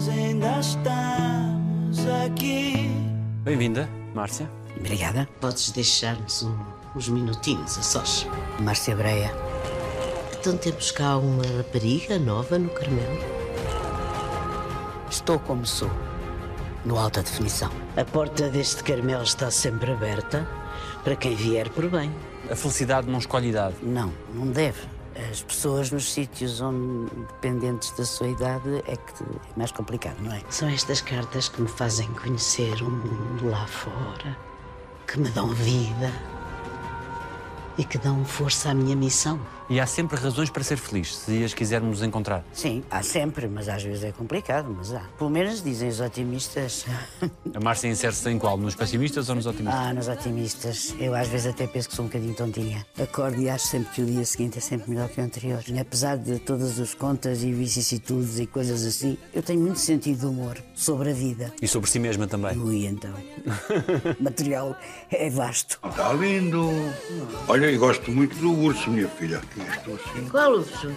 nós ainda estamos aqui. Bem-vinda, Márcia. Obrigada. Podes deixar-nos um, uns minutinhos a sós. Márcia Breia. Então temos cá uma rapariga nova no Carmelo. Estou como sou. No alta definição. A porta deste Carmelo está sempre aberta para quem vier por bem. A felicidade não escolhe idade. Não, não deve. As pessoas nos sítios onde, dependentes da sua idade, é que é mais complicado, não é? São estas cartas que me fazem conhecer o mundo lá fora, que me dão vida e que dão força à minha missão. E há sempre razões para ser feliz, se as quisermos encontrar. Sim, há sempre, mas às vezes é complicado, mas há. Pelo menos dizem os otimistas. A Márcia insere-se em qual? Nos pessimistas ou nos otimistas? Ah, nos otimistas. Eu às vezes até penso que sou um bocadinho tontinha. Acordo e acho sempre que o dia seguinte é sempre melhor que o anterior. E apesar de todas as contas e vicissitudes e coisas assim, eu tenho muito sentido de humor sobre a vida. E sobre si mesma também. Ui, então. o material é vasto. Está lindo. Olha, eu gosto muito do urso, minha filha. Aqui assim. Qual urso?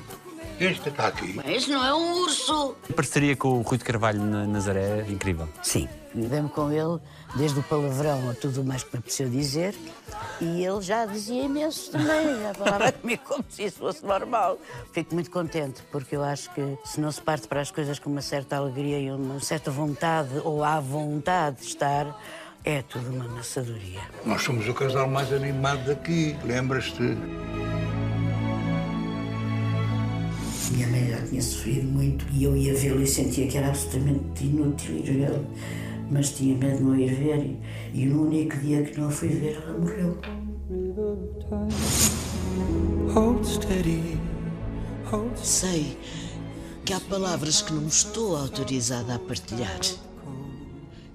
Este está aqui. Este não é um urso. A parceria com o Rui de Carvalho na Nazaré é incrível. Sim, vivemos com ele desde o palavrão a tudo mais que me apeteceu dizer e ele já dizia imenso também, já falava comigo como se isso fosse normal. Fico muito contente porque eu acho que se não se parte para as coisas com uma certa alegria e uma certa vontade ou há vontade de estar, é tudo uma maçadoria. Nós somos o casal mais animado daqui. Lembras-te? Já tinha sofrido muito e eu ia vê-lo e sentia que era absolutamente inútil ir vê-lo. Mas tinha medo de não ir ver e, e no único dia que não a fui ver, ela morreu. Sei que há palavras que não estou autorizada a partilhar.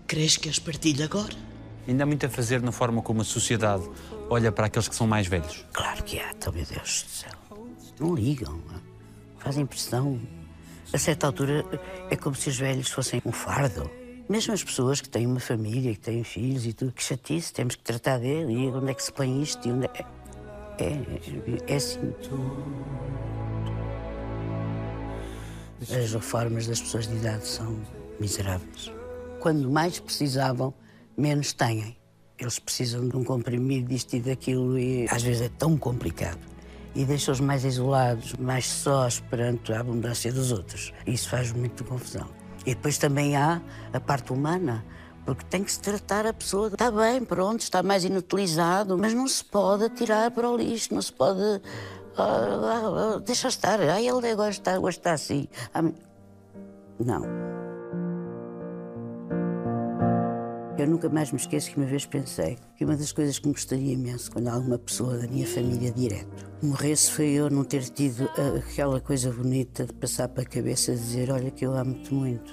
Crees que as partilho agora? Ainda há muito a fazer na forma como a sociedade olha para aqueles que são mais velhos. Claro que há, então, meu Deus do céu. Não ligam, fazem pressão. A certa altura é como se os velhos fossem um fardo. Mesmo as pessoas que têm uma família, que têm filhos e tudo, que chatice, temos que tratar dele. E onde é que se põe isto? E onde é... É, é assim. As reformas das pessoas de idade são miseráveis. Quando mais precisavam, menos têm. Eles precisam de um comprimido disto e daquilo e às vezes é tão complicado. E deixa-os mais isolados, mais sós perante a abundância dos outros. Isso faz muito confusão. E depois também há a parte humana, porque tem que se tratar a pessoa. Está bem, pronto, está mais inutilizado, mas não se pode atirar para o lixo, não se pode. ah, ah, ah, deixa estar. Ah, ele agora está, agora está assim. Não. Eu nunca mais me esqueço que uma vez pensei que uma das coisas que me gostaria imenso quando alguma pessoa da minha família direto morresse foi eu não ter tido a- aquela coisa bonita de passar para a cabeça dizer olha que eu amo-te muito.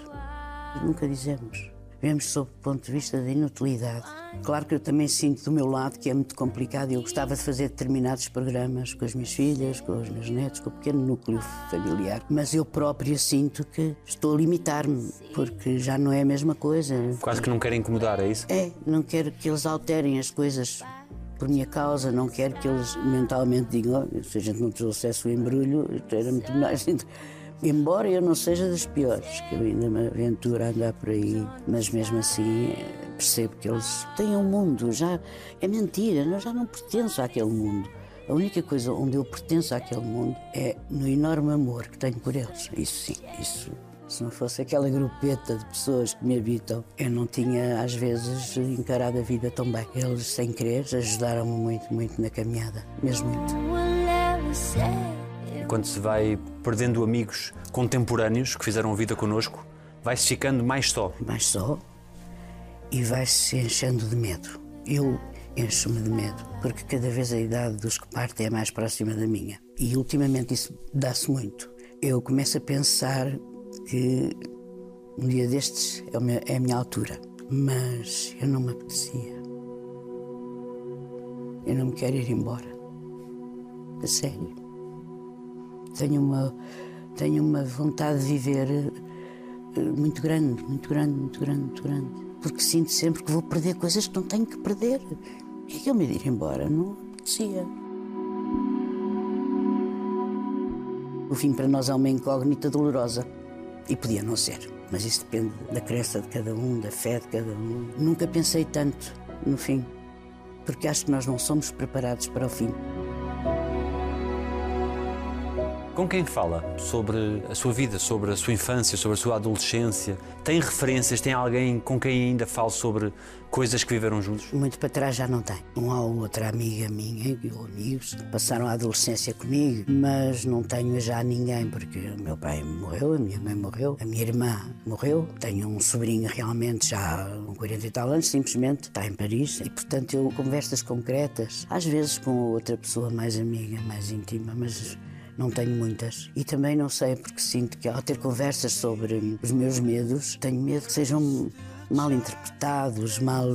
E nunca dizemos. Vemos sob o ponto de vista da inutilidade. Claro que eu também sinto do meu lado que é muito complicado e eu gostava de fazer determinados programas com as minhas filhas, com os meus netos, com o pequeno núcleo familiar, mas eu própria sinto que estou a limitar-me, porque já não é a mesma coisa. Quase que não querem incomodar, é isso? É, não quero que eles alterem as coisas por minha causa, não quero que eles mentalmente digam, "Oh, se a gente não trouxesse o embrulho, era muito mais. Embora eu não seja das piores, que eu ainda me aventuro a andar por aí, mas mesmo assim eh, percebo que eles têm um mundo, já é mentira, eu já não pertenço àquele mundo. A única coisa onde eu pertenço àquele mundo é no enorme amor que tenho por eles. Isso sim, isso se não fosse aquela grupeta de pessoas que me habitam, eu não tinha, às vezes, encarado a vida tão bem. Eles, sem querer, ajudaram-me muito, muito na caminhada. Mesmo muito. Quando se vai perdendo amigos contemporâneos que fizeram vida connosco, vai-se ficando mais só. Mais só e vai-se enchendo de medo. Eu encho-me de medo, porque cada vez a idade dos que partem é mais próxima da minha. E ultimamente isso dá-se muito. Eu começo a pensar que um dia destes é é a minha altura, mas eu não me apetecia. Eu não me quero ir embora. A sério. Tenho uma, tenho uma vontade de viver eh, muito grande, muito grande, muito grande, muito grande. Porque sinto sempre que vou perder coisas que não tenho que perder. O que é que eu me ir embora? Não apetecia. O fim para nós é uma incógnita dolorosa. E podia não ser. Mas isso depende da crença de cada um, da fé de cada um. Nunca pensei tanto no fim, porque acho que nós não somos preparados para o fim. Com quem fala sobre a sua vida, sobre a sua infância, sobre a sua adolescência? Tem referências? Tem alguém com quem ainda fala sobre coisas que viveram juntos? Muito para trás já não tem. Um ou outra amiga minha ou amigos passaram a adolescência comigo, mas não tenho já ninguém porque o meu pai morreu, a minha mãe morreu, a minha irmã morreu. Tenho um sobrinho realmente já com 40 e tal anos, simplesmente está em Paris e portanto eu conversas concretas, às vezes com outra pessoa mais amiga, mais íntima, mas não tenho muitas. E também não sei, porque sinto que ao ter conversas sobre os meus medos, tenho medo que sejam mal interpretados, mal.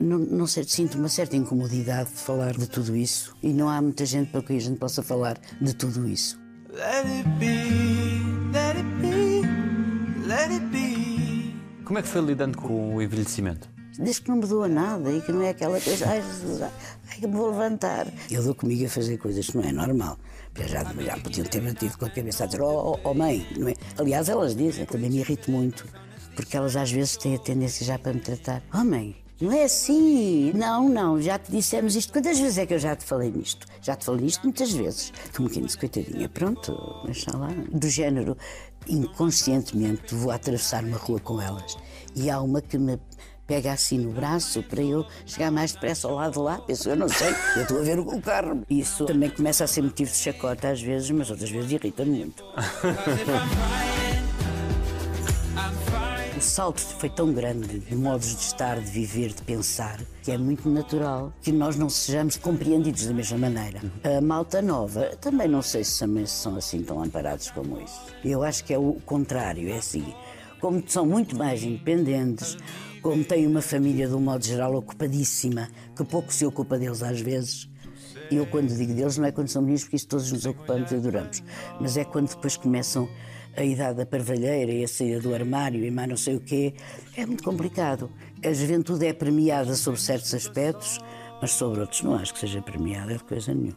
Não, não sei, sinto uma certa incomodidade de falar de tudo isso. E não há muita gente para que a gente possa falar de tudo isso. Let it be, let it be, let it be. Como é que foi lidando com o envelhecimento? Desde que não me doa nada e que não é aquela coisa, ai Jesus, ai que me vou levantar. Eu dou comigo a fazer coisas que não é normal. Já, já podiam ter batido com a cabeça a dizer, oh, oh, oh mãe, é? Aliás, elas dizem, também me irrito muito, porque elas às vezes têm a tendência já para me tratar, oh mãe, não é assim. Não, não, já te dissemos isto. Quantas vezes é que eu já te falei nisto? Já te falei nisto muitas vezes. Como quem disse, coitadinha, pronto, deixa lá. Do género, inconscientemente vou atravessar uma rua com elas e há uma que me pega assim no braço para eu chegar mais depressa ao lado de lá. Penso, eu não sei, eu estou a ver o carro. Isso também começa a ser motivo de chacota às vezes, mas outras vezes irrita-me muito. O salto foi tão grande de modos de estar, de viver, de pensar, que é muito natural que nós não sejamos compreendidos da mesma maneira. A malta nova, também não sei se também são assim tão amparados como isso. Eu acho que é o contrário, é assim. Como são muito mais independentes, como têm uma família de um modo geral ocupadíssima, que pouco se ocupa deles às vezes. E eu, quando digo deles, não é quando são meninos, porque isso todos nos ocupamos e adoramos, mas é quando depois começam a idade da parvalheira e a saída do armário e mais não sei o quê. É muito complicado. A juventude é premiada sobre certos aspectos, mas sobre outros não acho que seja premiada de coisa nenhuma.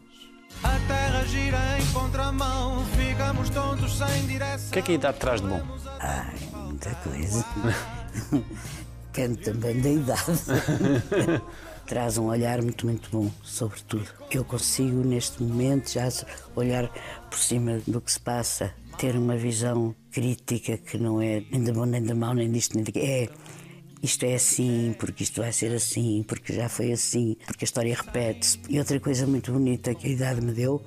A terra gira em contramão, ficamos tontos sem direção. O que é que a idade traz de bom? Ai, muita coisa. Depende também da idade. Traz um olhar muito, muito bom sobre tudo. Eu consigo, neste momento, já olhar por cima do que se passa, ter uma visão crítica que não é nem da bom, nem da mau, nem disto, nem daquilo. É, isto é assim, porque isto vai ser assim, porque já foi assim, porque a história repete-se. E outra coisa muito bonita que a idade me deu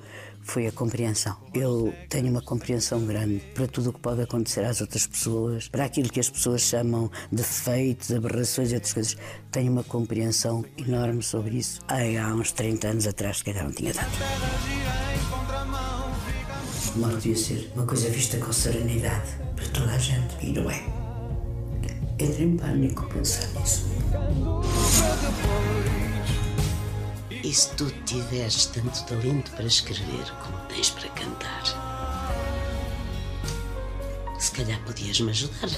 foi a compreensão. Eu tenho uma compreensão grande para tudo o que pode acontecer às outras pessoas, para aquilo que as pessoas chamam de defeitos, aberrações e outras coisas. Tenho uma compreensão enorme sobre isso. Há uns 30 anos atrás, se calhar não tinha tanto. A morte devia ser uma coisa vista com serenidade para toda a gente, e não é. Entra em pânico pensar nisso. E se tu tiveres tanto talento para escrever como tens para cantar, se calhar podias-me ajudar.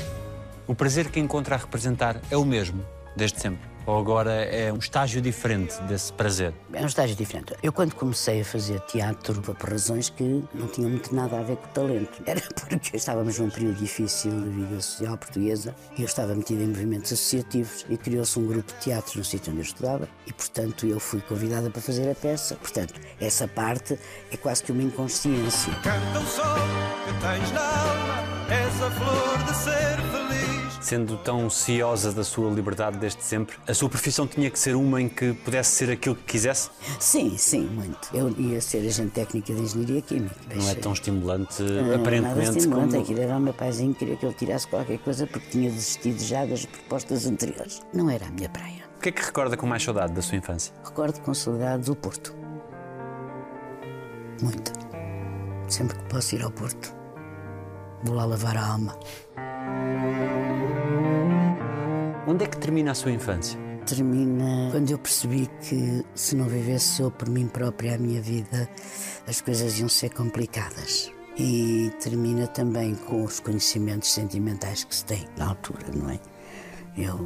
O prazer que encontra a representar é o mesmo, desde sempre? Ou agora é um estágio diferente desse prazer? É um estágio diferente. Eu, quando comecei a fazer teatro, por razões que não tinham muito nada a ver com o talento. Era porque estávamos num período difícil da vida social portuguesa e eu estava metido em movimentos associativos e criou-se um grupo de teatro no sítio onde eu estudava e, portanto, eu fui convidada para fazer a peça. Portanto, essa parte é quase que uma inconsciência. Canta o sol que tens na alma, essa flor de ser. Sendo tão ciosa da sua liberdade desde sempre, a sua profissão tinha que ser uma em que pudesse ser aquilo que quisesse? Sim, sim, muito. Eu ia ser agente técnica de engenharia química. Não é tão estimulante, Não, Nada aparentemente, estimulante. como... Aquilo era o meu paizinho, queria que eu tirasse qualquer coisa porque tinha desistido já das propostas anteriores. Não era a minha praia. O que é que recorda com mais saudade da sua infância? Recordo com saudades o Porto. Muito. Sempre que posso ir ao Porto, vou lá lavar a alma. Onde é que termina a sua infância? Termina quando eu percebi que se não vivesse eu por mim própria a minha vida, as coisas iam ser complicadas. E termina também com os conhecimentos sentimentais que se tem na altura, não é? Eu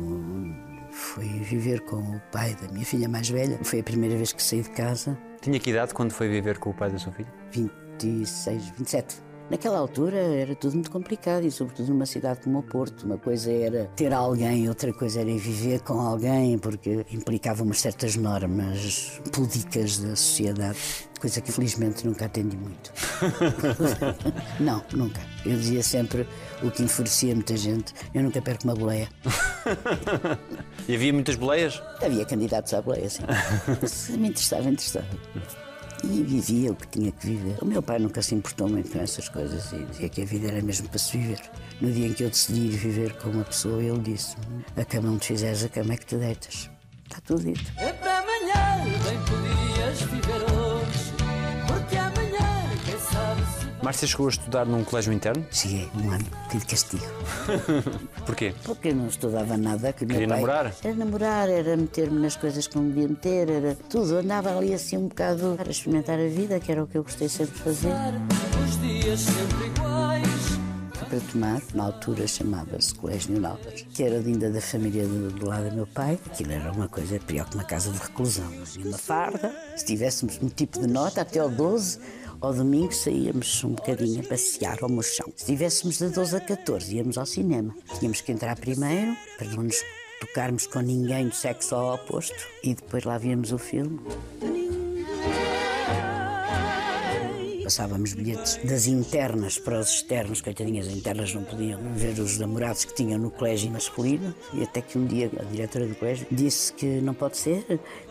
fui viver com o pai da minha filha mais velha. Foi a primeira vez que saí de casa, Tinha que idade quando foi viver com o pai da sua filha? 26, 27. Naquela altura era tudo muito complicado e, sobretudo, numa cidade como o Porto. Uma coisa era ter alguém, outra coisa era viver com alguém, porque implicava umas certas normas púdicas da sociedade, coisa que felizmente nunca atendi muito. Não, nunca. Eu dizia sempre o que enfurecia muita gente: eu nunca perco uma boleia. E havia muitas boleias? Havia candidatos à boleia, sim. Se me interessava, interessava. E vivia o que tinha que viver. O meu pai nunca se importou muito com essas coisas e dizia que a vida era mesmo para se viver. No dia em que eu decidi ir viver com uma pessoa, ele disse: A cama onde fizeres, a cama é que te deitas. Está tudo dito. É para amanhã, bem Márcia chegou a estudar num colégio interno? Cheguei um ano, tive castigo. Porquê? Porque eu não estudava nada. Que Queria pai- namorar? Era namorar, era meter-me nas coisas que não devia meter, era tudo. Andava ali assim um bocado a experimentar a vida, que era o que eu gostei sempre de fazer. os dias sempre iguais. Para tomar, na altura chamava-se Colégio Nápoles, que era ainda da família do, do lado do meu pai. Aquilo era uma coisa pior que uma casa de reclusão. Tinha uma farda, se tivéssemos um tipo de nota até ao 12, ao domingo saíamos um bocadinho a passear ao mochão. Se tivéssemos de 12 a 14, íamos ao cinema. Tínhamos que entrar primeiro, para não nos tocarmos com ninguém do sexo oposto, e depois lá víamos o filme. Passávamos bilhetes das internas para os externos, coitadinhas, as internas não podiam ver os namorados que tinham no colégio masculino. E até que um dia a diretora do colégio disse que não pode ser,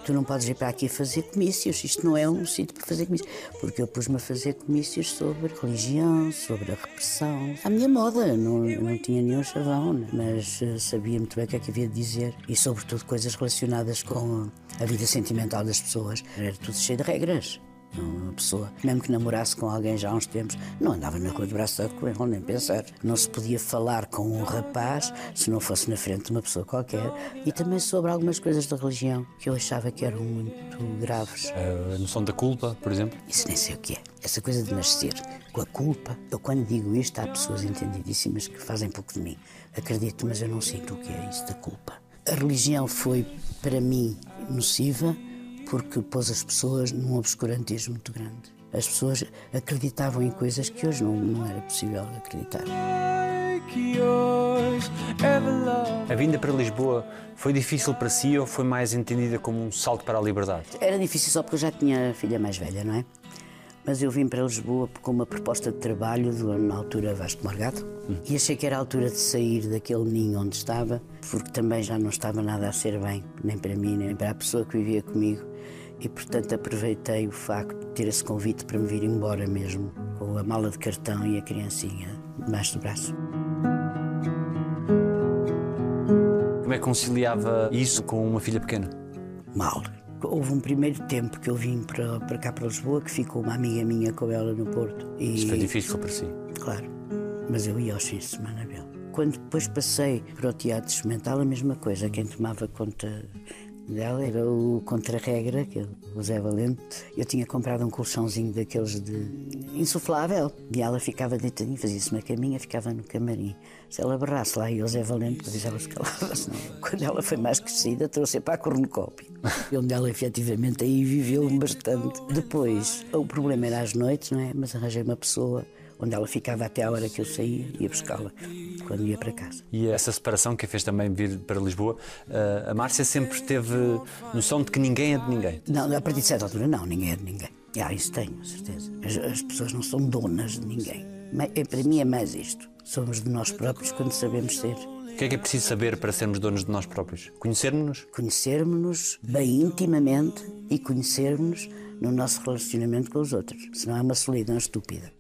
tu não podes vir para aqui fazer comícios, isto não é um sítio para fazer comícios. Porque eu pus-me a fazer comícios sobre religião, sobre a repressão. À minha moda, não, não tinha nenhum chavão, né? mas eh, sabia muito bem o que é que havia de dizer. E sobretudo coisas relacionadas com a vida sentimental das pessoas. Era tudo cheio de regras. Uma pessoa, mesmo que namorasse com alguém já há uns tempos, não andava na rua de braço dado com ele, nem pensar. Não se podia falar com um rapaz se não fosse na frente de uma pessoa qualquer. E também sobre algumas coisas da religião que eu achava que eram muito graves. A noção da culpa, por exemplo? Isso nem sei o que é. Essa coisa de nascer com a culpa. Eu, quando digo isto, há pessoas entendidíssimas que fazem pouco de mim. Acredito, mas eu não sinto o que é isso da culpa. A religião foi, para mim, nociva porque pôs as pessoas num obscurantismo muito grande. As pessoas acreditavam em coisas que hoje não, não era possível acreditar. A vinda para Lisboa foi difícil para si ou foi mais entendida como um salto para a liberdade? Era difícil só porque eu já tinha a filha mais velha, não é? Mas eu vim para Lisboa com uma proposta de trabalho, do, na altura Vasco Morgado, e achei que era a altura de sair daquele ninho onde estava, porque também já não estava nada a ser bem, nem para mim, nem para a pessoa que vivia comigo. E, portanto, aproveitei o facto de ter esse convite para me vir embora mesmo, com a mala de cartão e a criancinha debaixo do braço. Como é que conciliava isso com uma filha pequena? mal. Houve um primeiro tempo que eu vim para, para cá para Lisboa que ficou uma amiga minha com ela no Porto. E, Isso foi difícil para si. Claro, mas eu ia aos fins de semana vê-la. Quando depois passei para o teatro experimental, a mesma coisa. Quem tomava conta dela era o contra-regra, que é o Zé Valente. Eu tinha comprado um colchãozinho daqueles de insuflável e ela ficava deitadinha, fazia-se uma caminha, ficava no camarim. Se ela berrasse lá e o Zé Valente, depois ela se calava. senão, Quando ela foi mais crescida, trouxe para a cornucópia. Onde ela efetivamente aí viveu bastante. Depois, o problema era às noites, não é? Mas arranjei uma pessoa onde ela ficava até a hora que eu saía e ia buscá-la quando ia para casa. E essa separação que a fez também vir para Lisboa, eh, a Márcia sempre teve noção de que ninguém é de ninguém. Não, a partir de certa altura, não, ninguém é de ninguém. Ah, isso tenho, certeza. As, as pessoas não são donas de ninguém. Ma- é, para mim é mais isto. Somos de nós próprios quando sabemos ser. O que é que é preciso saber para sermos donos de nós próprios? Conhecermos-nos? Conhecermos-nos bem intimamente e conhecermos-nos no nosso relacionamento com os outros. Senão é uma solidão estúpida.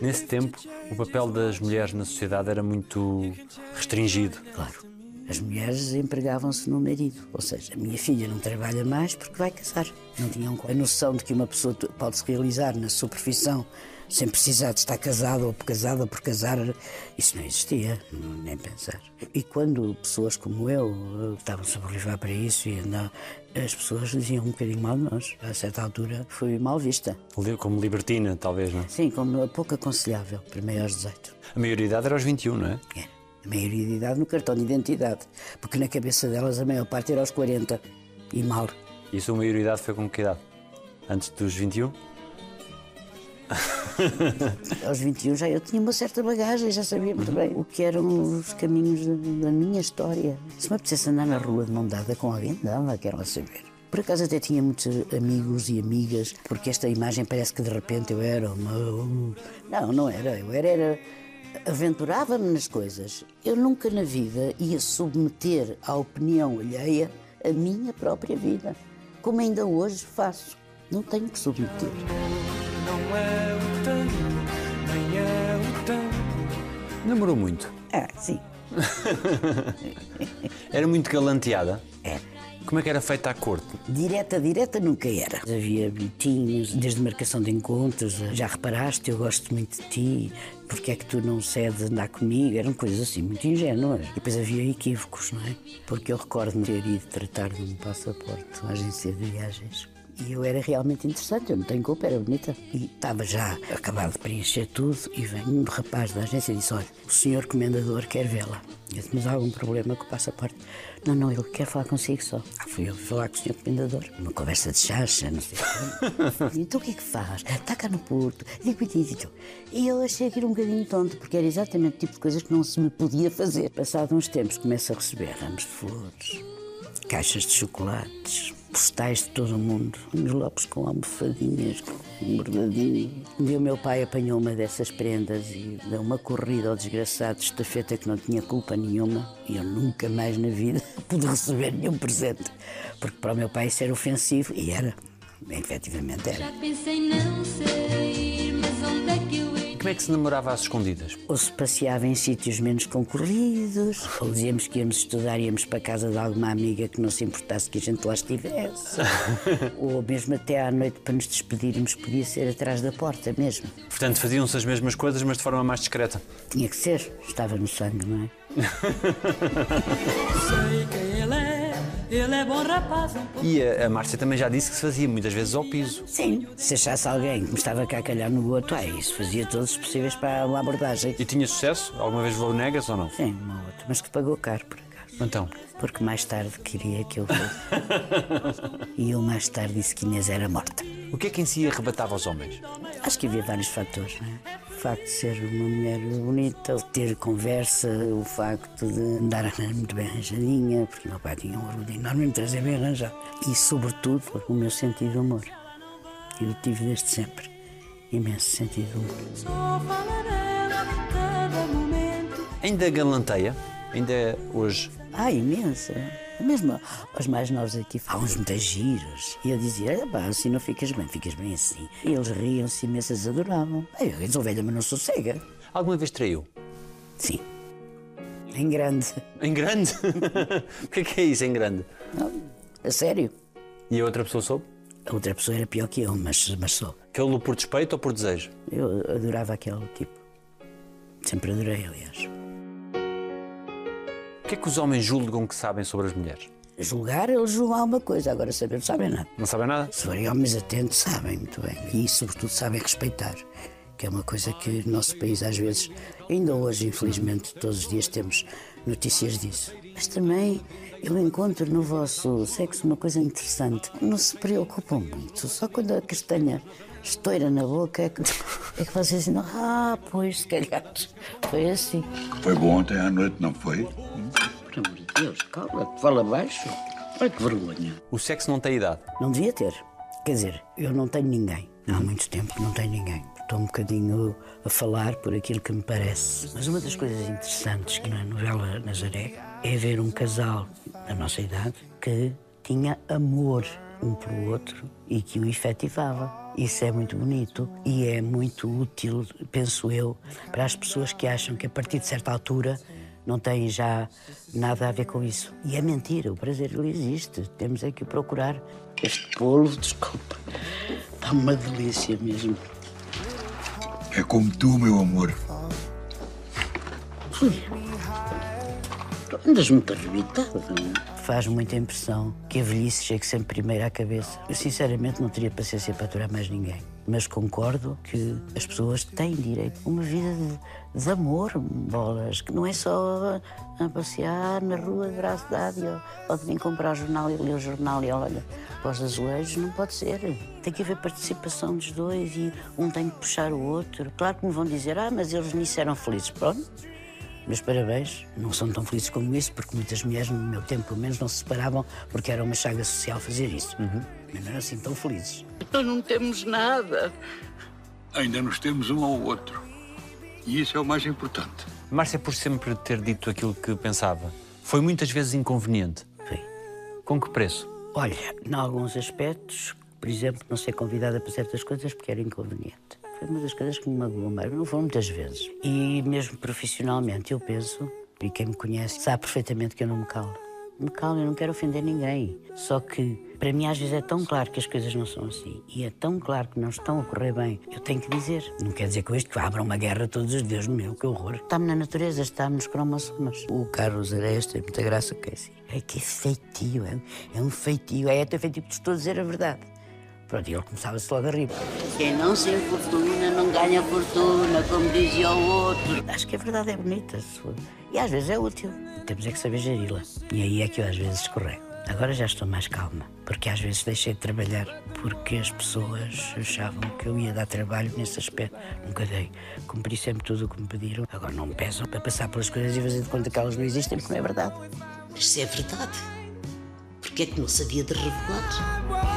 Nesse tempo, o papel das mulheres na sociedade era muito restringido. Claro. As mulheres empregavam-se no marido. Ou seja, a minha filha não trabalha mais porque vai casar. Não tinham a noção de que uma pessoa pode se realizar na sua profissão sem precisar de estar casada ou por casada ou por casar. Isso não existia, nem pensar. E quando pessoas como eu eh, estavam-se a para isso e não, as pessoas diziam um bocadinho mal de nós. A certa altura fui mal vista. Como libertina, talvez, não é? Sim, como pouco aconselhável para maiores de 18. A maioridade era aos 21, não é? É, a maioria de idade no cartão de identidade, porque na cabeça delas a maior parte era aos 40 e mal. E a sua maioridade foi com que idade? Antes dos 21? Aos 21 já eu tinha uma certa bagagem, já sabia muito bem o que eram os caminhos da, da minha história. Se me apetecesse andar na rua de mão dada com alguém, dava, quero lá saber. Por acaso até tinha muitos amigos e amigas, porque esta imagem parece que de repente eu era uma. Não, não era. Eu era. era aventurava-me nas coisas. Eu nunca na vida ia submeter à opinião alheia a minha própria vida, como ainda hoje faço. Não tenho que submeter. Namorou muito. Ah, sim. Era muito galanteada. É. Como é que era feita a corte? Direta, direta nunca era. Havia bilhetinhos, desde marcação de encontros, já reparaste, eu gosto muito de ti, porque é que tu não cedes andar comigo? Eram coisas assim muito ingênuas. E depois havia equívocos, não é? Porque eu recordo-me ter ido tratar de um passaporte à agência de viagens. E eu era realmente interessante, eu não tenho culpa, era bonita. E estava já acabado de preencher tudo e vem um rapaz da agência e disse, olha, o senhor comendador quer vê-la. Eu disse, mas há algum problema com o passaporte? Não, não, ele quer falar consigo só. Ah, fui eu falar com o senhor comendador. Uma conversa de chacha, não sei. Então o que é que faz? Está cá no Porto. Digo, digo, digo. E eu achei aquilo um bocadinho tonto, porque era exatamente o tipo de coisas que não se me podia fazer. Passado uns tempos, começo a receber ramos de flores, caixas de chocolates, postais de todo o mundo, envelopes com almofadinhas, com bordadinho. Um dia o meu pai apanhou uma dessas prendas e deu uma corrida ao desgraçado de estafeta que não tinha culpa nenhuma e eu nunca mais na vida pude receber nenhum presente, porque para o meu pai isso era ofensivo e era, efetivamente era. Já pensei não sair, mas onde é que? Como é que se namorava às escondidas? Ou se passeava em sítios menos concorridos, ou dizíamos que íamos estudar íamos para a casa de alguma amiga que não se importasse que a gente lá estivesse. ou mesmo até à noite para nos despedirmos, podia ser atrás da porta mesmo. Portanto, faziam-se as mesmas coisas, mas de forma mais discreta. Tinha que ser, estava no sangue, não é? Ele é, bom rapaz, um pouco. E a, a Márcia também já disse que se fazia muitas vezes ao piso. Sim, se achasse alguém que me estava cá a calhar no outro, ai, isso fazia todos os possíveis para uma abordagem. E tinha sucesso? Alguma vez levou negas ou não? Sim, uma outra, mas que pagou caro por acaso. Então, Porque mais tarde queria que eu fosse. e eu mais tarde disse que Inês era morta. o que é que em si arrebatava aos homens? Acho que havia vários fatores, não é? O facto de ser uma mulher bonita, de ter conversa, o facto de andar muito bem arranjadinha, porque meu pai tinha um orgulho enorme me trazer bem arranjado. E, sobretudo, o meu sentido de humor. Eu tive desde sempre imenso sentido de humor. Ainda galanteia? Ainda é hoje? Ah, imensa. Mesmo os mais novos aqui falam uns muito giros. E eu dizia, "Ah, pá, assim não ficas bem, ficas bem assim. E eles riam-se imenso, eles adoravam. "Ai, Eu sou velha, mas não sou cega. Alguma vez traiu? Sim. Em grande. Em grande? o que é que é isso em grande? A sério. E a outra pessoa soube? A outra pessoa era pior que eu, mas, mas sou. Aquele por despeito ou por desejo? Eu adorava aquele tipo. Sempre adorei, aliás. O que é que os homens julgam que sabem sobre as mulheres? Julgar, eles julgam alguma coisa, agora saber não sabem nada. Não sabem nada? Se forem homens atentos, sabem muito bem. E, sobretudo, sabem respeitar. Que é uma coisa que no nosso país, às vezes, ainda hoje, infelizmente, todos os dias temos notícias disso. Mas também eu encontro no vosso sexo uma coisa interessante. Não se preocupam muito. Só quando a castanha estoura na boca é que, é que vocês dizem, ah, pois, se calhar foi assim. Foi bom ontem à noite, não foi? Por amor de Deus, cala-te, fala baixo. Olha que vergonha. O sexo não tem idade. Não devia ter. Quer dizer, eu não tenho ninguém. Há muito tempo que não tenho ninguém. Estou um bocadinho a falar por aquilo que me parece. Mas uma das coisas interessantes que na novela Nazaré é ver um casal da nossa idade que tinha amor um pelo outro e que o efetivava. Isso é muito bonito e é muito útil, penso eu, para as pessoas que acham que a partir de certa altura não têm já nada a ver com isso. E é mentira, o prazer ele existe. Temos é que o procurar. Este bolo, desculpa, está uma delícia mesmo. É como tu, meu amor. Tu andas muito arrebitada. Faz muita impressão que a velhice chegue sempre primeiro à cabeça. Eu, sinceramente, não teria paciência para aturar mais ninguém. Mas concordo que as pessoas têm direito a uma vida de, de amor, bolas, que não é só a, passear na rua de braço dado ou de vir comprar o jornal e ler o jornal e olha para os azulejos, não pode ser. Tem que haver participação dos dois e um tem que puxar o outro. Claro que me vão dizer, ah, mas eles nisso eram felizes. Pronto, meus parabéns, não são tão felizes como isso, porque muitas mulheres, no meu tempo pelo menos, não se separavam porque era uma chaga social fazer isso. Mas não eram assim tão felizes. Então não temos nada. Ainda nos temos um ao outro. E isso é o mais importante. Márcia, por sempre ter dito aquilo que pensava, foi muitas vezes inconveniente. Foi. Com que preço? Olha, em alguns aspectos, por exemplo, não ser convidada para certas coisas porque era inconveniente. Foi uma das coisas que me magoou mais, não foram muitas vezes. E mesmo profissionalmente, eu penso, e quem me conhece sabe perfeitamente que eu não me calo. Me calo, eu não quero ofender ninguém. Só que, para mim, às vezes é tão claro que as coisas não são assim. E é tão claro que não estão a correr bem. Eu tenho que dizer. Não quer dizer com isto que abra uma guerra todos os dias. Meu, que horror. Está-me na natureza, está-me nos cromossomos. O Carlos Areias tem muita graça que é assim. É que é feitio, é, é um feitio. É até feitio que te estou a dizer a verdade. Pronto, e ele começava-se logo a rir. Quem não se infortuna não ganha fortuna, como dizia o outro. Acho que a verdade é bonita. E às vezes é útil. Temos é que saber geri-la. E aí é que eu às vezes escorrego. Agora já estou mais calma, porque às vezes deixei de trabalhar porque as pessoas achavam que eu ia dar trabalho nesse aspecto. Nunca dei. Cumpri sempre tudo o que me pediram. Agora não me peçam para passar pelas coisas e fazer de conta que elas não existem, porque não é verdade. Mas se é verdade, porque é que não sabia de revelar?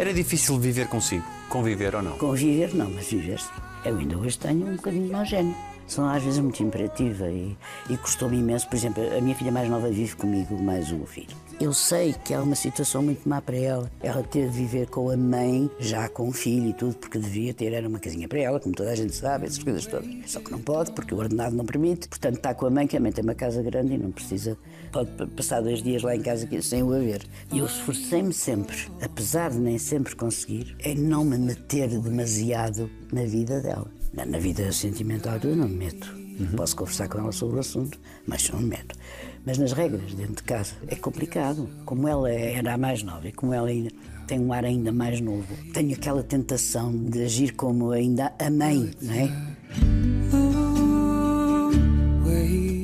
Era difícil viver consigo, conviver ou não? Conviver não, mas viver Eu ainda hoje tenho um bocadinho mau gênio. Sou às vezes muito imperativa e, e custou-me imenso. Por exemplo, a minha filha mais nova vive comigo mais meu filho. Eu sei que é uma situação muito má para ela. Ela ter de viver com a mãe, já com o filho e tudo, porque devia ter, era uma casinha para ela, como toda a gente sabe, essas coisas todas. Só que não pode, porque o ordenado não permite. Portanto, está com a mãe, que a mãe tem uma casa grande e não precisa. Pode passar dois dias lá em casa sem o haver. E eu esforcei-me sempre, apesar de nem sempre conseguir, em não me meter demasiado na vida dela. Na, vida sentimental eu não me meto. Posso conversar com ela sobre o assunto, mas não me meto. Mas nas regras dentro de casa é complicado. Como ela era a mais nova e como ela ainda tem um ar ainda mais novo, tenho aquela tentação de agir como ainda a mãe, não é?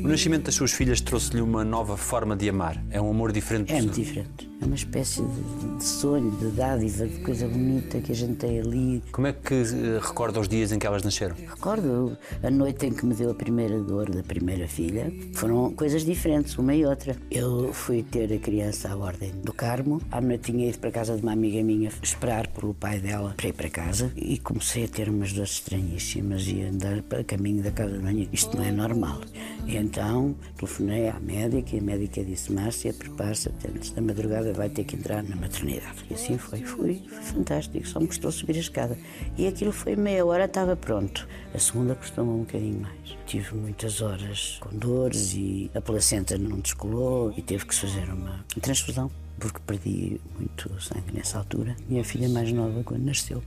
O nascimento das suas filhas trouxe-lhe uma nova forma de amar. É um amor diferente É muito diferente. É uma espécie de, de sonho, de dádiva, de coisa bonita que a gente tem ali. Como é que eh, recorda os dias em que elas nasceram? Recordo a noite em que me deu a primeira dor da primeira filha. Foram coisas diferentes, uma e outra. Eu fui ter a criança à ordem do Carmo. À noite tinha ido para casa de uma amiga minha esperar pelo pai dela para ir para casa e comecei a ter umas dores estranhíssimas e andar para caminho da casa de banho. Isto não é normal. E então telefonei à médica e a médica disse: Márcia, prepare-se, antes da madrugada vai ter que entrar na maternidade. E assim foi, fui, foi fantástico, só me custou subir a escada. E aquilo foi meia hora, estava pronto. A segunda custou-me um bocadinho mais. Tive muitas horas com dores e a placenta não descolou e teve que fazer uma transfusão, porque perdi muito sangue nessa altura. Minha filha mais nova, quando nasceu,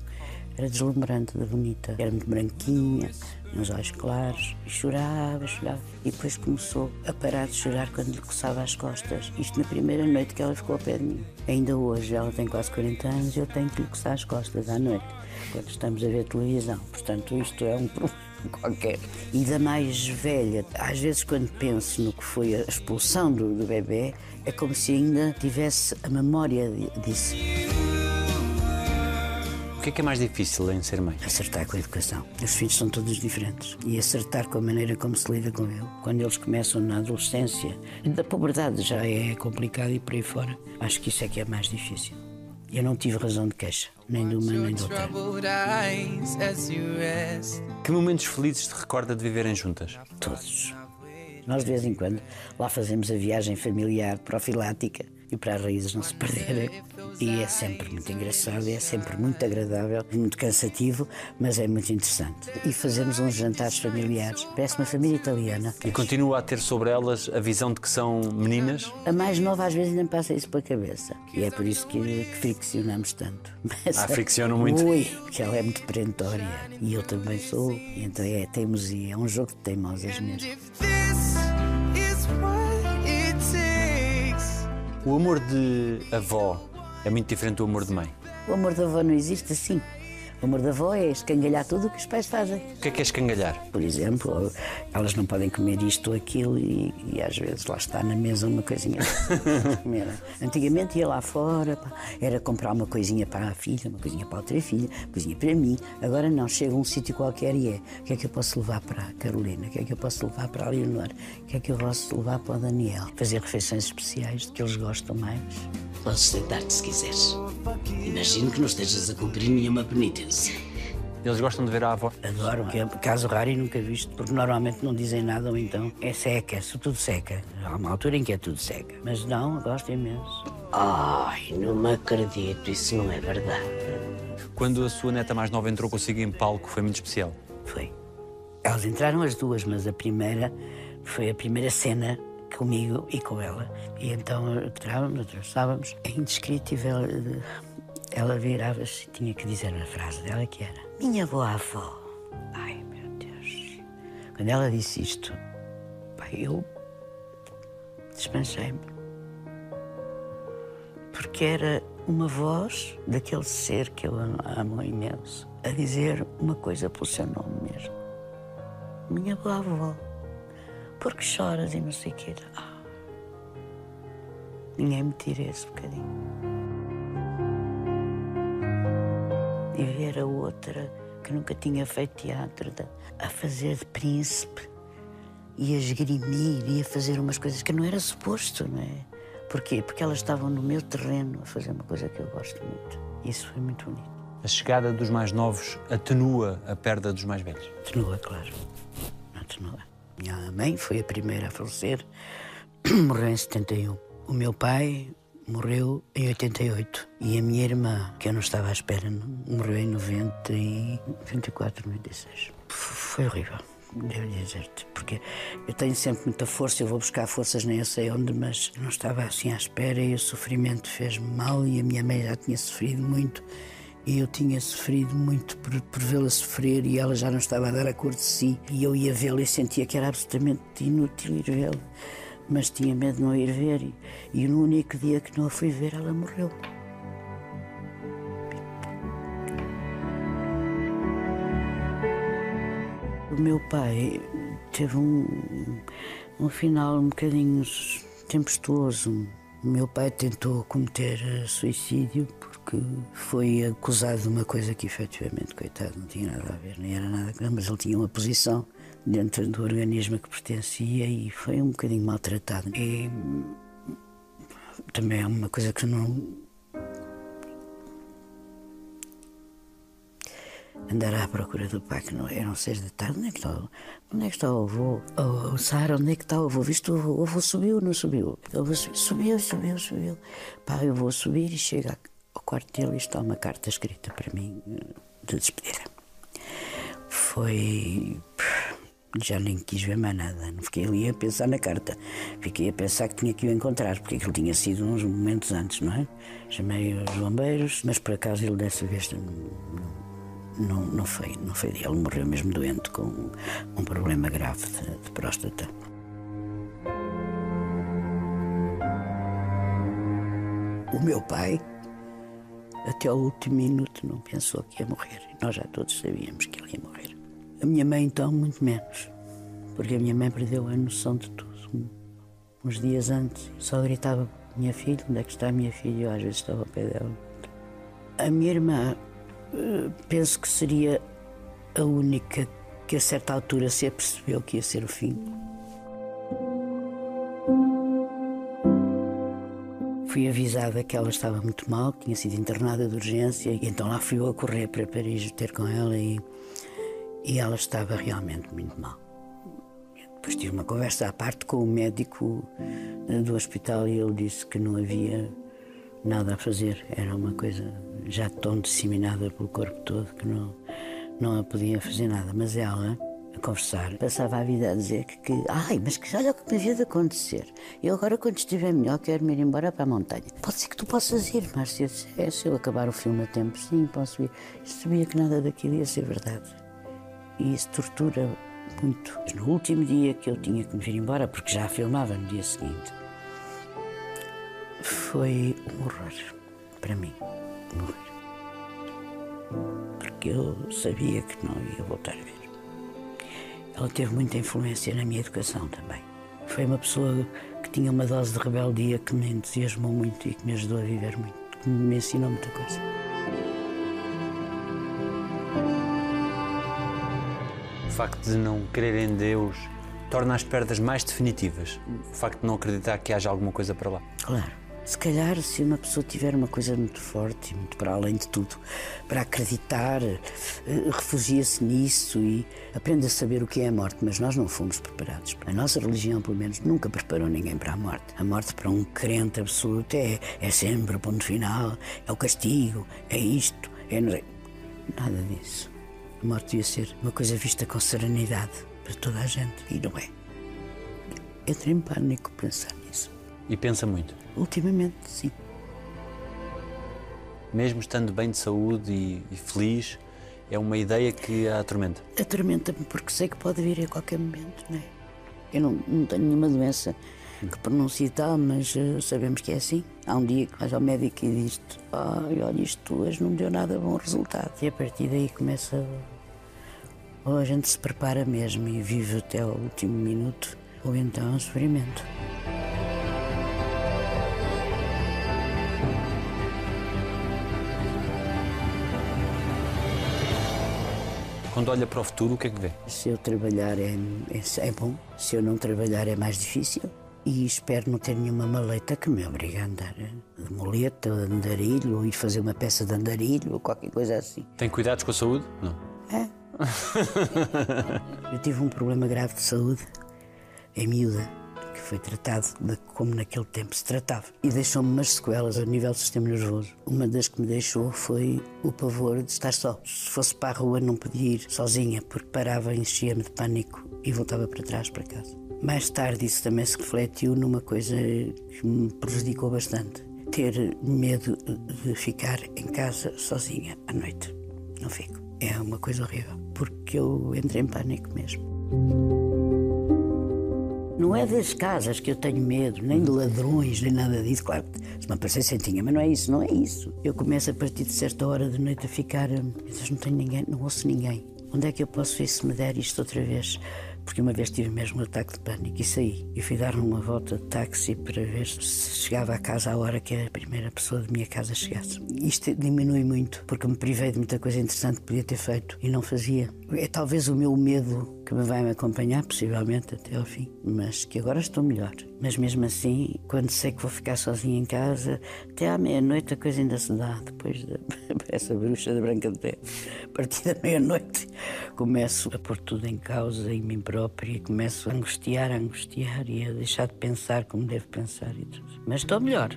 era deslumbrante, da bonita. Era muito branquinha, uns olhos claros, e chorava, chorava. E depois começou a parar de chorar quando lhe coçava as costas. Isto na primeira noite que ela ficou ao pé de mim. Ainda hoje, ela tem quase 40 anos e eu tenho que lhe coçar as costas à noite, quando estamos a ver televisão. Portanto, isto é um problema qualquer. E da mais velha, às vezes quando penso no que foi a expulsão do, do bebê, é como se ainda tivesse a memória di- disso. O que é que é mais difícil em ser mãe? Acertar com a educação. Os filhos são todos diferentes. E acertar com a maneira como se lida com ele. Quando eles começam na adolescência, da puberdade já é complicado e por aí fora. Acho que isso é que é mais difícil. Eu não tive razão de queixa, nem de uma nem de outra. Que momentos felizes te recorda de viverem juntas? Todos. Nós, de vez em quando, lá fazemos a viagem familiar profilática. E para as raízes não se perderem. E é sempre muito engraçado, é sempre muito agradável, muito cansativo, mas é muito interessante. E fazemos uns jantares familiares. Parece uma família italiana. E continua a ter sobre elas a visão de que são meninas? A mais nova às vezes nem passa isso pela cabeça. E é por isso que, que friccionamos tanto. Mas, Ah, friccionam muito? Ui, porque ela é muito perentória. E eu também sou. Então é teimosia, é um jogo de teimosas mesmo. O amor de avó é muito diferente do amor de mãe. O amor da avó não existe assim. O amor da avó é escangalhar tudo o que os pais fazem. O que é que é escangalhar? Por exemplo, elas não podem comer isto ou aquilo e, e às vezes lá está na mesa uma coisinha para comer. Antigamente ia lá fora, pá, era comprar uma coisinha para a filha, uma coisinha para a outra filha, uma coisinha para mim. Agora não, chega a um sítio qualquer e é o que é que eu posso levar para a Carolina, o que é que eu posso levar para a Leonor, o que é que eu posso levar para o Daniel. Fazer refeições especiais de que eles gostam mais. Podes sentar-te se quiseres. Imagino que não estejas a cumprir nenhuma penitência. Eles gostam de ver a avó. Adoram, que é caso raro e nunca visto, porque normalmente não dizem nada ou então é seca, é tudo seca. Há uma altura em que é tudo seca. Mas não, gosto imenso. Ai, não me acredito, isso não é verdade. Quando a sua neta mais nova entrou consigo em palco, foi muito especial. Foi. Elas entraram as duas, mas a primeira foi a primeira cena comigo e com ela. E então entrávamos, atravessávamos. É indescritível. Ela virava-se e tinha que dizer a frase dela que era Minha avó. Ai, meu Deus. Quando ela disse isto, pai, eu desmanchei-me. Porque era uma voz daquele ser que eu amo imenso a dizer uma coisa pelo seu nome mesmo. Minha boa avó. Porque choras e não sei o quê. Ah, ninguém me tira esse bocadinho. E ver a outra que nunca tinha feito teatro a fazer de príncipe e a esgrimir e a fazer umas coisas que não era suposto, não é? Porquê? Porque elas estavam no meu terreno a fazer uma coisa que eu gosto muito. Isso foi muito bonito. A chegada dos mais novos atenua a perda dos mais velhos. Atenua, claro. Atenua. Minha mãe foi a primeira a falecer, morreu em 71. O meu pai morreu em 88. E a minha irmã, que eu não estava à espera, morreu em 90 e 94, 96. F- Foi horrível, devo dizer-te, porque eu tenho sempre muita força, eu vou buscar forças nem eu sei onde, mas não estava assim à espera e o sofrimento fez-me mal e a minha mãe já tinha sofrido muito. E eu tinha sofrido muito por, por vê-la sofrer e ela já não estava a dar a cor de si. E eu ia vê-la e sentia que era absolutamente inútil ir vê-la. Mas tinha medo de não ir ver. E, e no único dia que não a fui ver, ela morreu. O meu pai teve um, um final um bocadinho tempestuoso. O meu pai tentou cometer suicídio porque foi acusado de uma coisa que efetivamente, coitado, não tinha nada a ver, nem era nada, mas ele tinha uma posição dentro do organismo a que pertencia e foi um bocadinho maltratado. E também é uma coisa que não. Andar à procura do pai que não eram seis da tarde. Onde é que está, onde é que está o avô? Oh, Sara, onde é que está o avô? O avô? Subiu ou não subiu? Subiu, subiu, subiu, subiu. Pá, eu vou subir e chega ao quarto dele e está uma carta escrita para mim eh, de despedida. Foi. Já nem quis ver mais nada. Não fiquei ali a pensar na carta. Fiquei a pensar que tinha que o encontrar, porque aquilo tinha sido uns momentos antes, não é? Chamei os bombeiros, mas por acaso ele dessa vez não, não, não foi. Não foi. Ele morreu mesmo doente com um problema grave de, de próstata. O meu pai, até ao último minuto, não pensou que ia morrer. Nós já todos sabíamos que ele ia morrer. A minha mãe, então, muito menos. Porque a minha mãe perdeu a noção de tudo. Uns dias antes, só gritava: Minha filha, onde é que está a minha filha? Eu às vezes estava ao pé dela. A minha irmã, eh, penso que seria a única que a certa altura se apercebeu que ia ser o fim. Fui avisada que ela estava muito mal, que tinha sido internada de urgência, e então lá fui eu a correr para Paris ter com ela e, e ela estava realmente muito mal. Depois tive uma conversa à parte com o médico eh, do hospital e ele disse que não havia nada a fazer. Era uma coisa já tão disseminada pelo corpo todo que não, não a podia fazer nada. Mas ela, a conversar, passava a vida a dizer que, que ai, mas que olha o que me havia de acontecer. Eu agora, quando estiver melhor, quero me ir embora para a montanha. Pode ser que tu possas ir, Márcia. É, se eu acabar o filme a tempo, sim, posso ir. Eu sabia que nada daquilo ia ser verdade. E isso tortura muito. No último dia que eu tinha que me vir embora, porque já filmava no dia seguinte, foi um horror para mim. Horror. Porque eu sabia que não ia voltar a ver. Ela teve muita influência na minha educação também. Foi uma pessoa que tinha uma dose de rebeldia que me entusiasmou muito e que me ajudou a viver muito, que me ensinou muita coisa. Facto de não crer em Deus torna as perdas mais definitivas. O facto de não acreditar que haja alguma coisa para lá. Claro. Se calhar, se uma pessoa tiver uma coisa muito forte muito para além de tudo, para acreditar, eh, refugia-se nisso e aprende a saber o que é a morte, mas nós não fomos preparados. A nossa religião, pelo menos, nunca preparou ninguém para a morte. A morte, para um crente absoluto, é, é sempre o ponto final, é o castigo, é isto, é. Nada disso. A morte devia ser uma coisa vista com serenidade para toda a gente, e não é. Entra em pânico pensar nisso. E pensa muito. Ultimamente, sim. Mesmo estando bem de saúde e, e feliz, é uma ideia que a atormenta. Atormenta-me porque sei que pode vir a qualquer momento, não é? Eu não, não tenho nenhuma doença que pronuncie tal, mas eh, sabemos que é assim. Há um dia que vais ao médico e diz-te: Ai, olha, isto hoje não me deu nada bom resultado. E a partir daí começa. Ou a gente se prepara mesmo e vive até ao último minuto, ou então é um sofrimento. Quando olha para o futuro, o que é que vê? Se eu trabalhar é, é, é bom, se eu não trabalhar é mais difícil. E espero não ter nenhuma maleta que me obrigue a andar de muleta de andarilho, ou ir fazer uma peça de andarilho, ou qualquer coisa assim. Tem cuidados com a saúde? Não. É. eu tive um problema grave de saúde em miúda, que foi tratado como naquele tempo se tratava. E deixou-me umas sequelas a nível do sistema nervoso. Uma das que me deixou foi o pavor de estar só. Se fosse para a rua não podia ir sozinha, porque parava, enchia-me de pânico e voltava para trás para casa. Mais tarde isso também se refletiu numa coisa que me prejudicou bastante. Ter medo de ficar em casa sozinha à noite. Não fico. É uma coisa horrível, porque eu entrei em pânico mesmo. Não é das casas que eu tenho medo, nem de ladrões, nem nada disso. Claro, se me aparecessem tinha, mas não é isso, não é isso. Eu começo a partir de certa hora de noite a ficar. hum, Não tenho ninguém, não ouço ninguém. Onde é que eu posso ir se me der isto outra vez? Porque uma vez tive mesmo um ataque de pânico e saí. E fui dar uma volta de táxi para ver se chegava a casa à hora que a primeira pessoa de minha casa chegasse. Isto diminui muito, porque me privei de muita coisa interessante que podia ter feito e não fazia. É talvez o meu medo que me vai me acompanhar, possivelmente, até ao fim. Mas que agora estou melhor. Mas mesmo assim, quando sei que vou ficar sozinha em casa, até à meia-noite a coisa ainda se dá. Depois da essa bruxa da Branca de Neve. A partir da meia-noite começo a pôr tudo em causa em mim própria. Começo a angustiar, a angustiar e a deixar de pensar como devo pensar e tudo. Mas estou melhor.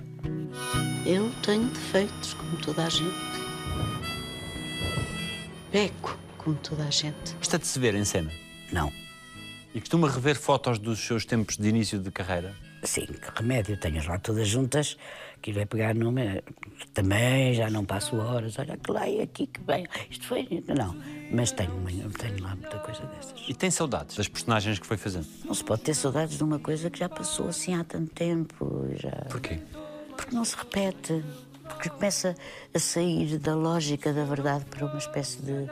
Eu tenho defeitos, como toda a gente. Peco, como toda a gente. Gosta de se ver em cena? Não. E costuma rever fotos dos seus tempos de início de carreira? Sim, que remédio. Tenho lá todas juntas. Aquilo é pegar numa. Também já não passo horas. Olha, que lá e aqui que bem. Isto foi. Não. Mas tenho, tenho lá muita coisa dessas. E tem saudades das personagens que foi fazendo? Não se pode ter saudades de uma coisa que já passou assim há tanto tempo. Já... Porquê? Porque não se repete. Porque começa a sair da lógica da verdade para uma espécie de,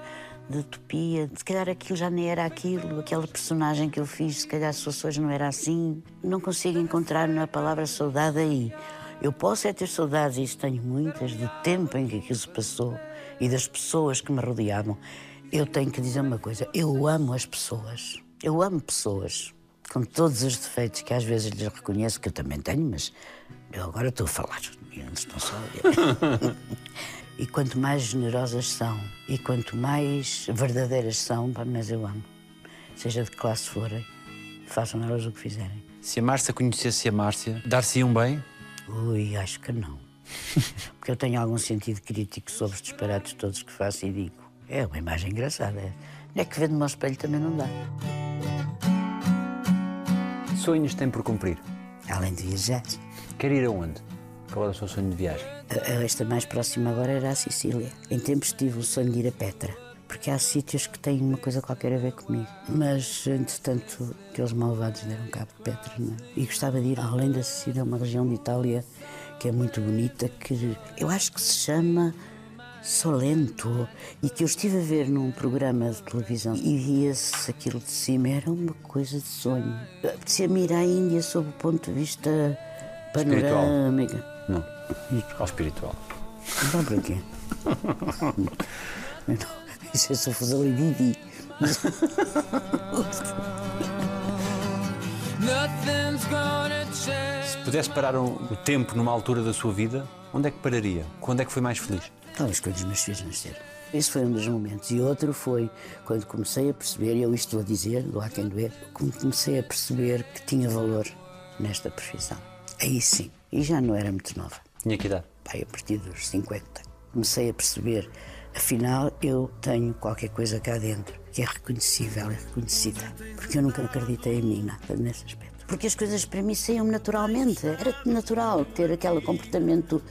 de utopia. Se calhar aquilo já nem era aquilo, aquela personagem que eu fiz, se calhar se fosse hoje não era assim. Não consigo encontrar na palavra saudade aí. Eu posso é ter saudades, e isso tenho muitas, do tempo em que aquilo se passou e das pessoas que me rodeavam. Eu tenho que dizer uma coisa: eu amo as pessoas. Eu amo pessoas com todos os defeitos que às vezes lhes reconheço que eu também tenho, mas eu agora estou a falar. e antes não só. e quanto mais generosas são e quanto mais verdadeiras são, mas eu amo. Seja de que classe forem, façam elas o que fizerem. Se a Márcia conhecesse a Márcia, dar-se-iam bem? Ui, acho que não. Porque eu tenho algum sentido crítico sobre os disparates todos que faço e digo. É uma imagem engraçada. É, é que vendo-me ao espelho também não dá. Sonhos tem por cumprir. Além de viajar. Quer ir aonde? Qual é o seu sonho de viagem? A- a- Esta mais próxima agora era a Sicília. Em tempos tive o sonho de ir a Petra. Porque há sítios que têm uma coisa qualquer a ver comigo. Mas, entretanto, aqueles malvados deram cabo de Petra, não é? E gostava de ir além da Sicília, uma região de Itália que é muito bonita, que eu acho que se chama Solento. E que eu estive a ver num programa de televisão e via-se aquilo de cima. Era uma coisa de sonho. Apetecia-me ir à Índia sob o ponto de vista Espiritual. panorâmico. Não. Ao espiritual. Então para quê? Não, Isso é só fazer ali Didi. Se pudesse parar o tempo numa altura da sua vida, onde é que pararia? Quando é que foi mais feliz? Talvez quando os meus filhos nasceram. Esse foi um dos momentos. E outro foi quando comecei a perceber, e eu isto vou dizer, do quem doer, quando comecei a perceber que tinha valor nesta profissão. Aí sim. E já não era muito nova. Tinha que idade? Pai, a partir dos 50. Comecei a perceber, afinal, eu tenho qualquer coisa cá dentro que é reconhecível, é reconhecida. Porque eu nunca acreditei em mim, nada nesse aspecto. Porque as coisas para mim saíam naturalmente. Era natural ter aquele comportamento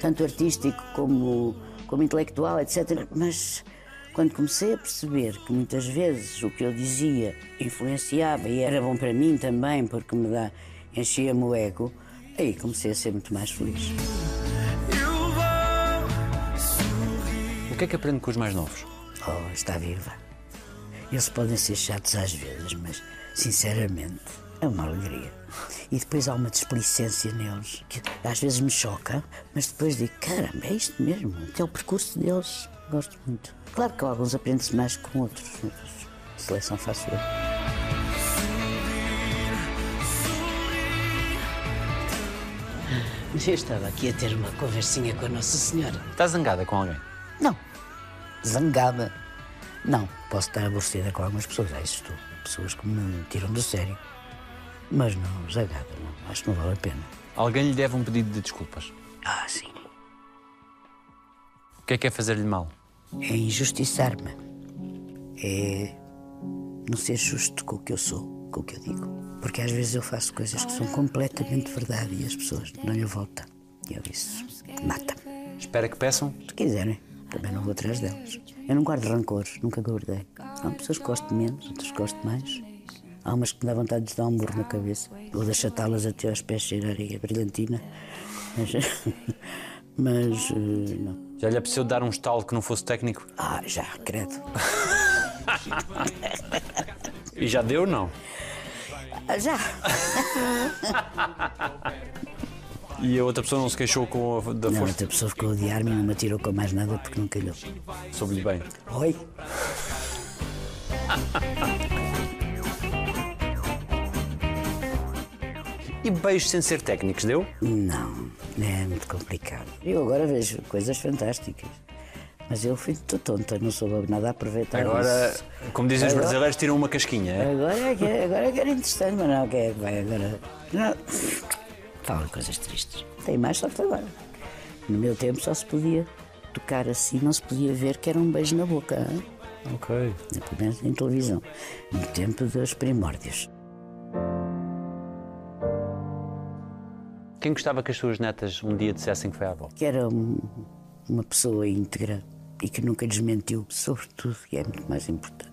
tanto artístico como, como intelectual, etc. Mas quando comecei a perceber que muitas vezes o que eu dizia influenciava e era bom para mim também, porque me dá, enchia-me o ego, aí comecei a ser muito mais feliz. O que é que aprende com os mais novos? Oh, está viva. Eles podem ser chatos às vezes, mas, sinceramente, é uma alegria. E depois há uma displicência neles que às vezes me choca, mas depois digo: caramba, é isto mesmo, que é o percurso deles. Gosto muito. Claro que alguns aprende-se mais com outros, mas seleção faço eu. Eu estava aqui a ter uma conversinha com a Nossa Senhora. Está zangada com alguém? Não. Zangada. Não. Posso estar aborrecida com algumas pessoas. Há isso tudo. Pessoas que me tiram do sério. Mas não, zangada, não. Acho que não vale a pena. Alguém lhe deve um pedido de desculpas. Ah, sim. O que é que é fazer-lhe mal? É injustiçar-me. É não ser justo com o que eu sou, com o que eu digo. Porque às vezes eu faço coisas que são completamente verdade e as pessoas não lhe voltam. E eu isso mata-me. Espera que peçam? Se quiserem, também não vou atrás delas. Eu não guardo rancores, nunca guardei. Há pessoas que gosto menos, outras que gosto mais. Há umas que me dá vontade de dar um burro na cabeça. Ou de achatá-las até aos pés cheirarem a brilhantina. Mas, mas eh, não. Já lhe apeteceu dar um estalo que não fosse técnico? Ah, já, credo. E já deu, não? Ah, já. E a outra pessoa não se queixou com a, da Não, força? outra pessoa ficou a odiar-me e não me atirou com mais nada porque não calhou. Soube-lhe bem. Oi? E beijos sem ser técnicos, deu? Não, é muito complicado. Eu agora vejo coisas fantásticas. Mas eu fui estou tonta, não soube nada aproveitar Agora, isso. como dizem os Agora- brasileiros, tiram uma casquinha. é? Agora é que, é- agora é que era interessante, mas não, que é que vai agora. Não. Fala coisas tristes. Tem mais sorte agora. No meu tempo só se podia tocar assim, não se podia ver que era um beijo na boca. hein? Ok. Pelo menos em televisão. No tempo dos primórdios. Quem gostava que as suas netas um dia dissessem que foi a avó? que era um- uma pessoa íntegra e que nunca desmentiu, sobretudo, e é muito mais importante,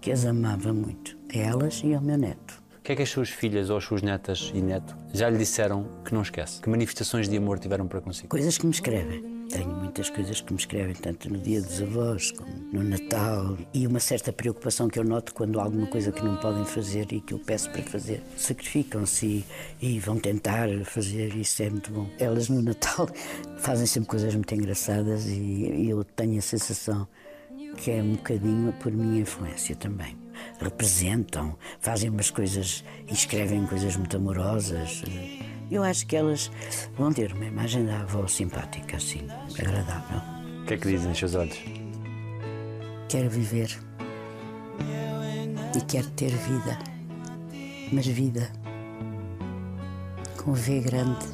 que as amava muito, a elas e ao meu neto. O que é que as suas filhas ou as suas netas e neto já lhe disseram que não esquece? Que manifestações de amor tiveram para consigo? Coisas que me escrevem. Tenho muitas coisas que me escrevem, tanto no dia dos avós como no Natal. E uma certa preocupação que eu noto quando há alguma coisa que não podem fazer e que eu peço para fazer. Sacrificam-se e, vão tentar fazer, isso é muito bom. Elas no Natal fazem sempre coisas muito engraçadas e eu tenho a sensação que é um bocadinho por minha influência também. Representam, fazem umas coisas e escrevem coisas muito amorosas. Eu acho que elas vão ter uma imagem da avó simpática, assim, agradável. O que é que dizem os seus olhos? Quero viver e quero ter vida. mas vida. Com V grande.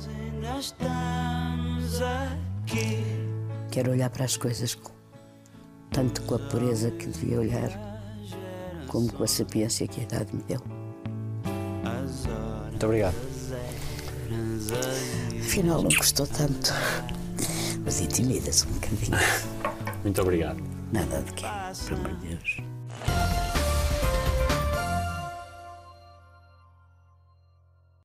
Quero olhar para as coisas tanto com a pureza que devia olhar, como com a sapiência que a idade me deu. Muito obrigado. Afinal, não custou tanto. Mas intimida-se um bocadinho. Muito obrigado. Nada de quê, pelo amor de Deus.